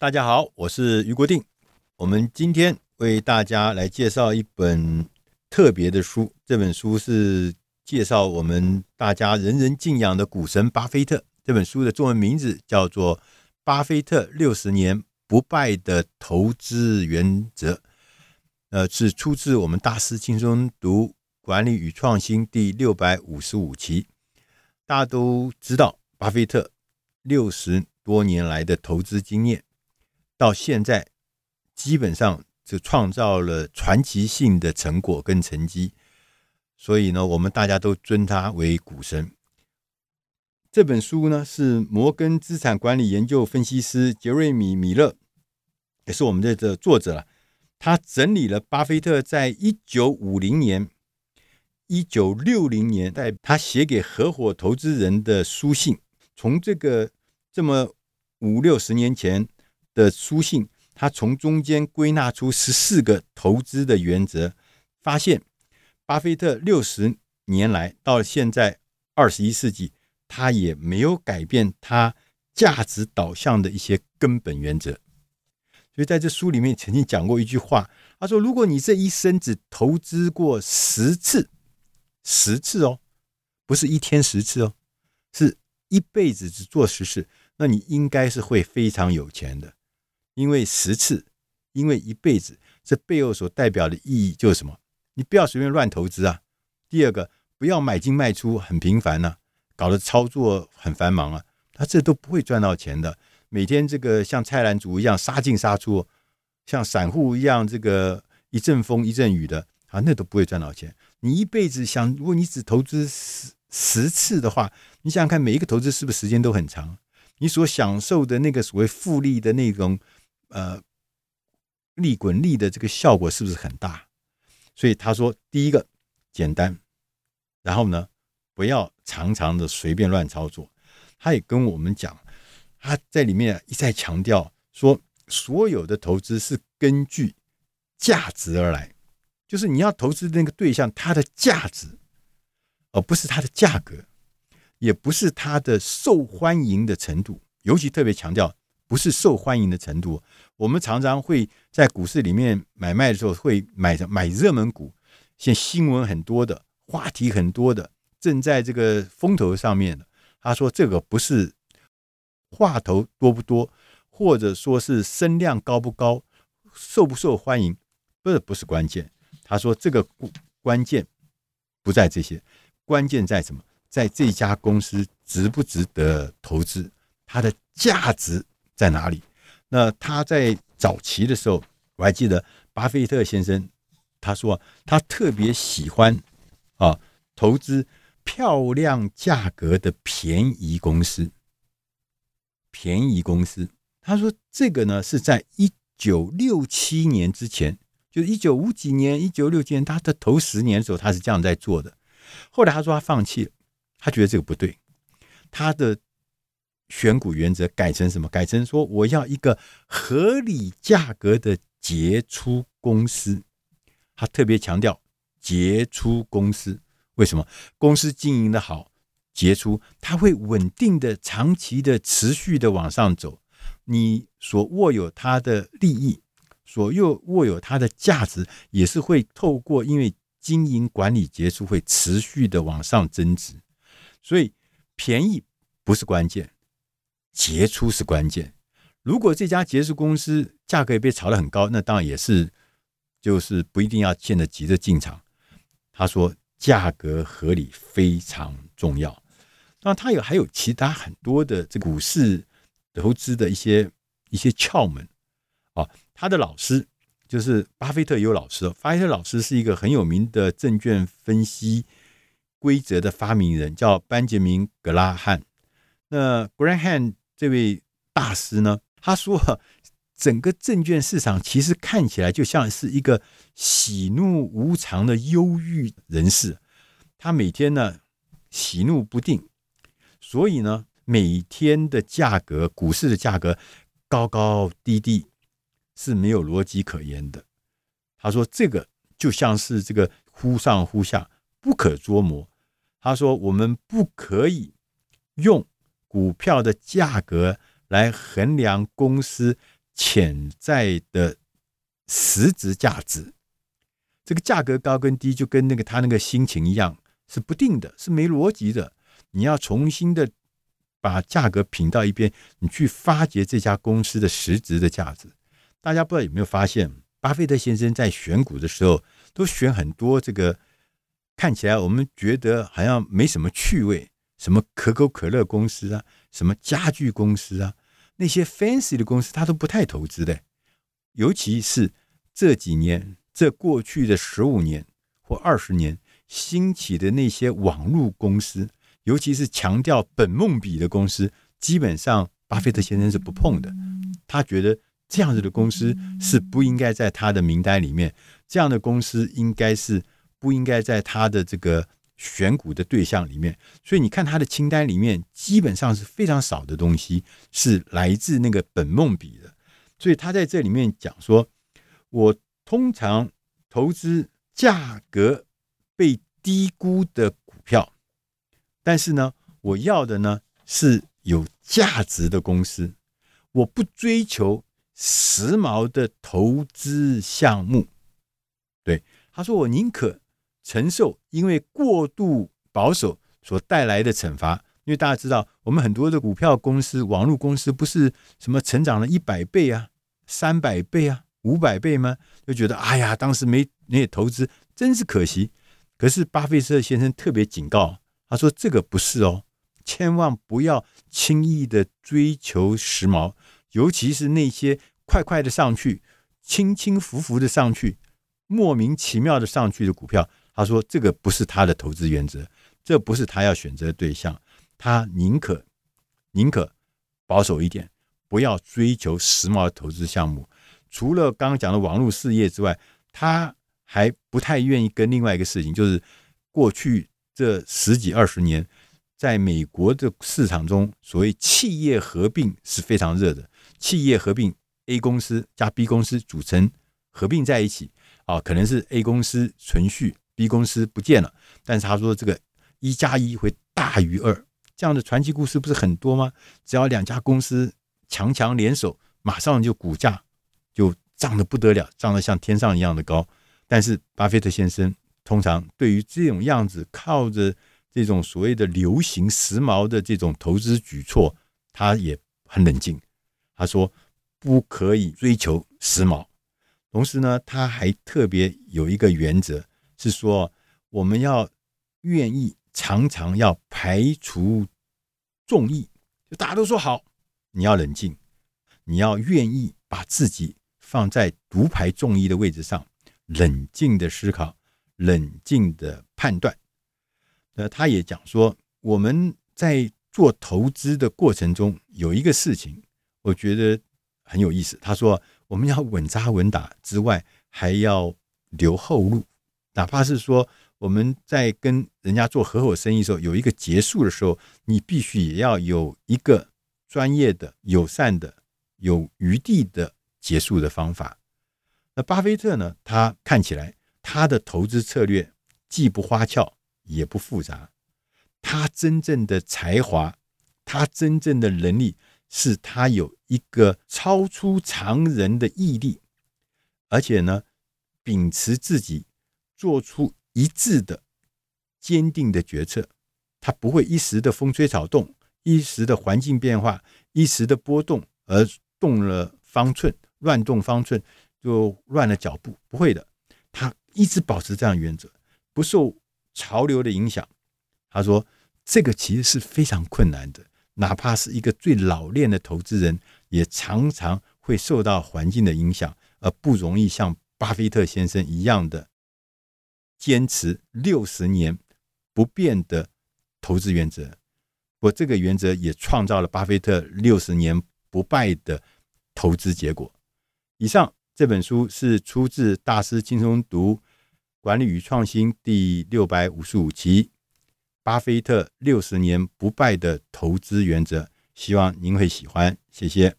大家好，我是余国定。我们今天为大家来介绍一本特别的书。这本书是介绍我们大家人人敬仰的股神巴菲特。这本书的中文名字叫做《巴菲特六十年不败的投资原则》。呃，是出自我们大师轻松读管理与创新第六百五十五期。大家都知道，巴菲特六十多年来的投资经验。到现在，基本上就创造了传奇性的成果跟成绩，所以呢，我们大家都尊他为股神。这本书呢，是摩根资产管理研究分析师杰瑞米·米勒，也是我们的这作者了。他整理了巴菲特在一九五零年、一九六零年代他写给合伙投资人的书信，从这个这么五六十年前。的书信，他从中间归纳出十四个投资的原则，发现巴菲特六十年来到现在二十一世纪，他也没有改变他价值导向的一些根本原则。所以在这书里面曾经讲过一句话，他说：“如果你这一生只投资过十次，十次哦，不是一天十次哦，是一辈子只做十次，那你应该是会非常有钱的。”因为十次，因为一辈子，这背后所代表的意义就是什么？你不要随便乱投资啊。第二个，不要买进卖出很频繁呢、搞得操作很繁忙啊，他这都不会赚到钱的。每天这个像菜篮族一样杀进杀出，像散户一样这个一阵风一阵雨的啊，那都不会赚到钱。你一辈子想，如果你只投资十十次的话，你想想看，每一个投资是不是时间都很长？你所享受的那个所谓复利的那种。呃，利滚利的这个效果是不是很大？所以他说，第一个简单，然后呢，不要常常的随便乱操作。他也跟我们讲，他在里面一再强调说，所有的投资是根据价值而来，就是你要投资的那个对象，它的价值，而不是它的价格，也不是它的受欢迎的程度，尤其特别强调。不是受欢迎的程度，我们常常会在股市里面买卖的时候会买买热门股，现新闻很多的，话题很多的，正在这个风头上面的。他说这个不是话头多不多，或者说是声量高不高，受不受欢迎，不是不是关键。他说这个关键不在这些，关键在什么？在这家公司值不值得投资，它的价值。在哪里？那他在早期的时候，我还记得巴菲特先生，他说他特别喜欢啊投资漂亮价格的便宜公司。便宜公司，他说这个呢是在一九六七年之前，就是一九五几年、一九六几年，他的头十年的时候，他是这样在做的。后来他说他放弃了，他觉得这个不对，他的。选股原则改成什么？改成说我要一个合理价格的杰出公司。他特别强调杰出公司，为什么？公司经营的好，杰出，它会稳定的、长期的、持续的往上走。你所握有它的利益，所又握有它的价值，也是会透过因为经营管理杰出，会持续的往上增值。所以便宜不是关键。杰出是关键。如果这家杰出公司价格也被炒得很高，那当然也是，就是不一定要现在急着进场。他说，价格合理非常重要。那他有还有其他很多的这股市投资的一些一些窍门啊。他的老师就是巴菲特有老师，巴菲特老师是一个很有名的证券分析规则的发明人，叫班杰明·格拉汉。那 Graham 这位大师呢，他说，整个证券市场其实看起来就像是一个喜怒无常的忧郁人士，他每天呢喜怒不定，所以呢每天的价格，股市的价格高高低低是没有逻辑可言的。他说这个就像是这个忽上忽下，不可捉摸。他说我们不可以用。股票的价格来衡量公司潜在的实质价值。这个价格高跟低，就跟那个他那个心情一样，是不定的，是没逻辑的。你要重新的把价格品到一边，你去发掘这家公司的实质的价值。大家不知道有没有发现，巴菲特先生在选股的时候，都选很多这个看起来我们觉得好像没什么趣味，什么可口可乐公司啊，什么家具公司啊，那些 fancy 的公司他都不太投资的。尤其是这几年，这过去的十五年或二十年兴起的那些网络公司，尤其是强调本梦比的公司，基本上巴菲特先生是不碰的。他觉得。这样子的公司是不应该在他的名单里面，这样的公司应该是不应该在他的这个选股的对象里面。所以你看他的清单里面，基本上是非常少的东西是来自那个本梦比的。所以他在这里面讲说，我通常投资价格被低估的股票，但是呢，我要的呢是有价值的公司，我不追求。时髦的投资项目，对他说：“我宁可承受因为过度保守所带来的惩罚。因为大家知道，我们很多的股票公司、网络公司不是什么成长了一百倍啊、三百倍啊、五百倍吗？就觉得哎呀，当时没那些投资，真是可惜。可是巴菲特先生特别警告，他说：这个不是哦，千万不要轻易的追求时髦。”尤其是那些快快的上去、轻轻浮浮的上去、莫名其妙的上去的股票，他说这个不是他的投资原则，这不是他要选择的对象。他宁可宁可保守一点，不要追求时髦的投资项目。除了刚刚讲的网络事业之外，他还不太愿意跟另外一个事情，就是过去这十几二十年，在美国的市场中，所谓企业合并是非常热的。企业合并，A 公司加 B 公司组成合并在一起啊，可能是 A 公司存续，B 公司不见了。但是他说这个一加一会大于二，这样的传奇故事不是很多吗？只要两家公司强强联手，马上就股价就涨得不得了，涨得像天上一样的高。但是巴菲特先生通常对于这种样子，靠着这种所谓的流行时髦的这种投资举措，他也很冷静。他说：“不可以追求时髦，同时呢，他还特别有一个原则，是说我们要愿意常常要排除众议。就大家都说好，你要冷静，你要愿意把自己放在独排众议的位置上，冷静的思考，冷静的判断。那他也讲说，我们在做投资的过程中有一个事情。”我觉得很有意思。他说：“我们要稳扎稳打之外，还要留后路。哪怕是说我们在跟人家做合伙生意的时候，有一个结束的时候，你必须也要有一个专业的、友善的、有余地的结束的方法。”那巴菲特呢？他看起来他的投资策略既不花俏也不复杂，他真正的才华，他真正的能力。是他有一个超出常人的毅力，而且呢，秉持自己做出一致的、坚定的决策。他不会一时的风吹草动、一时的环境变化、一时的波动而动了方寸，乱动方寸就乱了脚步。不会的，他一直保持这样原则，不受潮流的影响。他说，这个其实是非常困难的。哪怕是一个最老练的投资人，也常常会受到环境的影响，而不容易像巴菲特先生一样的坚持六十年不变的投资原则。我这个原则也创造了巴菲特六十年不败的投资结果。以上这本书是出自《大师轻松读管理与创新》第六百五十五期。巴菲特六十年不败的投资原则，希望您会喜欢，谢谢。